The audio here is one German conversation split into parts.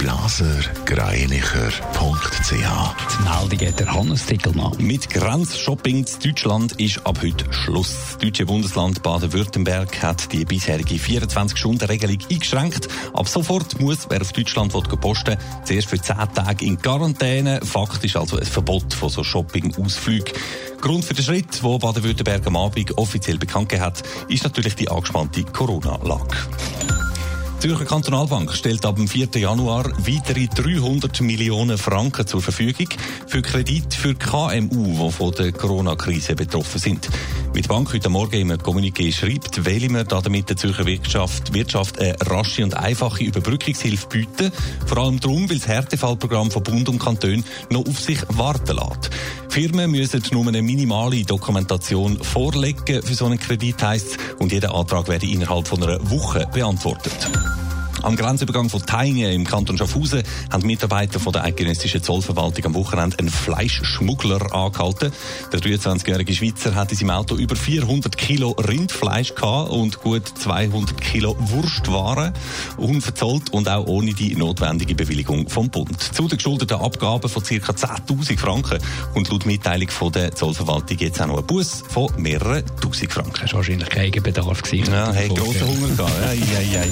blasergreinicher.ch. Die Meldung der Hannes Tickelmann. Mit Grenzshopping in Deutschland ist ab heute Schluss. Das deutsche Bundesland Baden-Württemberg hat die bisherige 24-Stunden-Regelung eingeschränkt. Ab sofort muss, wer auf Deutschland will, posten zuerst für 10 Tage in Quarantäne. Faktisch also ein Verbot von so Shopping-Ausflügen. Grund für den Schritt, wo Baden-Württemberg am Abend offiziell bekannt gegeben hat, ist natürlich die angespannte Corona-Lage. Die Zürcher Kantonalbank stellt ab dem 4. Januar weitere 300 Millionen Franken zur Verfügung für Kredit für KMU, die von der Corona-Krise betroffen sind. Wie die Bank heute Morgen im Kommuniqué schreibt, wählen wir damit der Zürcher Wirtschaft, Wirtschaft eine rasche und einfache Überbrückungshilfe bieten. Vor allem darum, weil das Härtefallprogramm von Bund und Kanton noch auf sich warten lässt. Firmen müssen nur eine minimale Dokumentation vorlegen für so einen Kredit, heisst und jeder Antrag werde innerhalb von einer Woche beantwortet. Am Grenzübergang von Teinge im Kanton Schaffhausen haben Mitarbeiter von der eidgenössischen Zollverwaltung am Wochenende einen Fleischschmuggler angehalten. Der 23-jährige Schweizer hat in seinem Auto über 400 Kilo Rindfleisch gehabt und gut 200 Kilo Wurstwaren unverzollt und auch ohne die notwendige Bewilligung vom Bund. Zu den geschuldeten Abgaben von ca. 10.000 Franken und laut Mitteilung von der Zollverwaltung jetzt auch noch ein Bus von mehreren Tausend Franken. Das war wahrscheinlich kein Bedarf gewesen. Ja, hey, grossen Hunger gehabt. Ja, ja.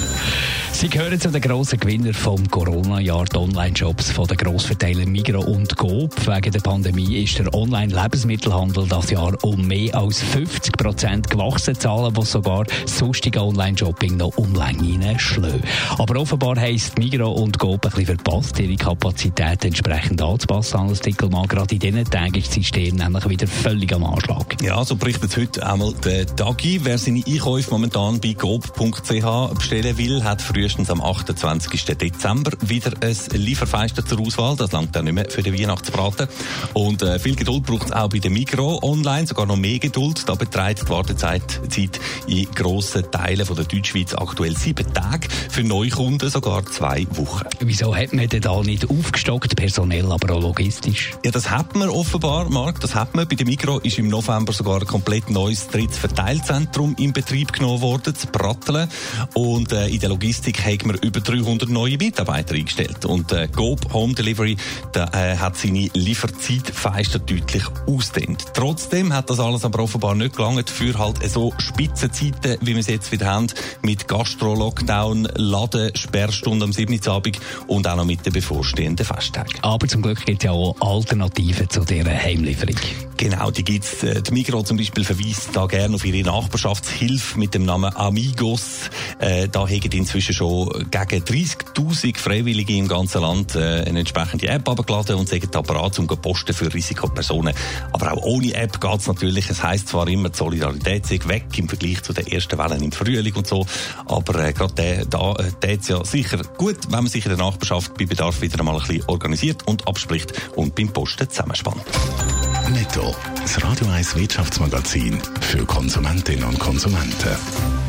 Gehören zu den grossen Gewinnern vom Corona-Jahr, die Online-Shops von den Grossverteilern Migros und Coop. Wegen der Pandemie ist der Online-Lebensmittelhandel das Jahr um mehr als 50 Prozent gewachsen. Zahlen, die sogar sonstige Online-Shopping noch online schlagen. Aber offenbar heisst Migros und Coop ein bisschen verpasst, ihre Kapazität entsprechend anzupassen. Alles Tickelmann, gerade in diesen Tagen ist das System nämlich wieder völlig am Anschlag. Ja, so berichtet heute einmal der Dagi. Wer seine Einkäufe momentan bei coop.ch bestellen will, hat frühestens am 28. Dezember wieder ein Lieferfenster zur Auswahl. Das langt dann nicht mehr für den Weihnachtsbraten. Und äh, viel Geduld braucht es auch bei der Migro online, sogar noch mehr Geduld. Da beträgt die Wartezeit Zeit in grossen Teilen von der Deutschschweiz aktuell sieben Tage, für Neukunden sogar zwei Wochen. Wieso hat man denn da nicht aufgestockt, personell, aber auch logistisch? Ja, das hat man offenbar, Marc, das hat man. Bei der Migro ist im November sogar ein komplett neues drittes Verteilzentrum in Betrieb genommen worden, zu Pratteln. Und äh, in der Logistik hat man über 300 neue Mitarbeiter eingestellt. Und äh, Coop Home Delivery da, äh, hat seine Lieferzeitfenster deutlich ausdehnt. Trotzdem hat das alles aber offenbar nicht gelangt für halt so Spitzenzeiten, wie wir es jetzt wieder haben, mit Gastro-Lockdown, Laden, Sperrstunde am 7. Abend und auch noch mit den bevorstehenden Festtagen. Aber zum Glück gibt es ja auch Alternativen zu dieser Heimlieferung. Genau, die gibt's. Äh, die Migros zum Beispiel verweist da gerne auf ihre Nachbarschaftshilfe mit dem Namen Amigos. Äh, da hegen inzwischen schon gegen 30.000 Freiwillige im ganzen Land äh, eine entsprechende App abgeladen und sagen da bereit, um posten für Risikopersonen. Aber auch ohne App geht's natürlich. Es heisst zwar immer, die Solidarität sei weg im Vergleich zu den ersten Wellen im Frühling und so, aber äh, gerade der, da äh, tät's ja sicher gut, wenn man sich in der Nachbarschaft bei Bedarf wieder einmal ein bisschen organisiert und abspricht und beim Posten zusammenspannt. Netto, das Radio 1 Wirtschaftsmagazin für Konsumentinnen und Konsumenten.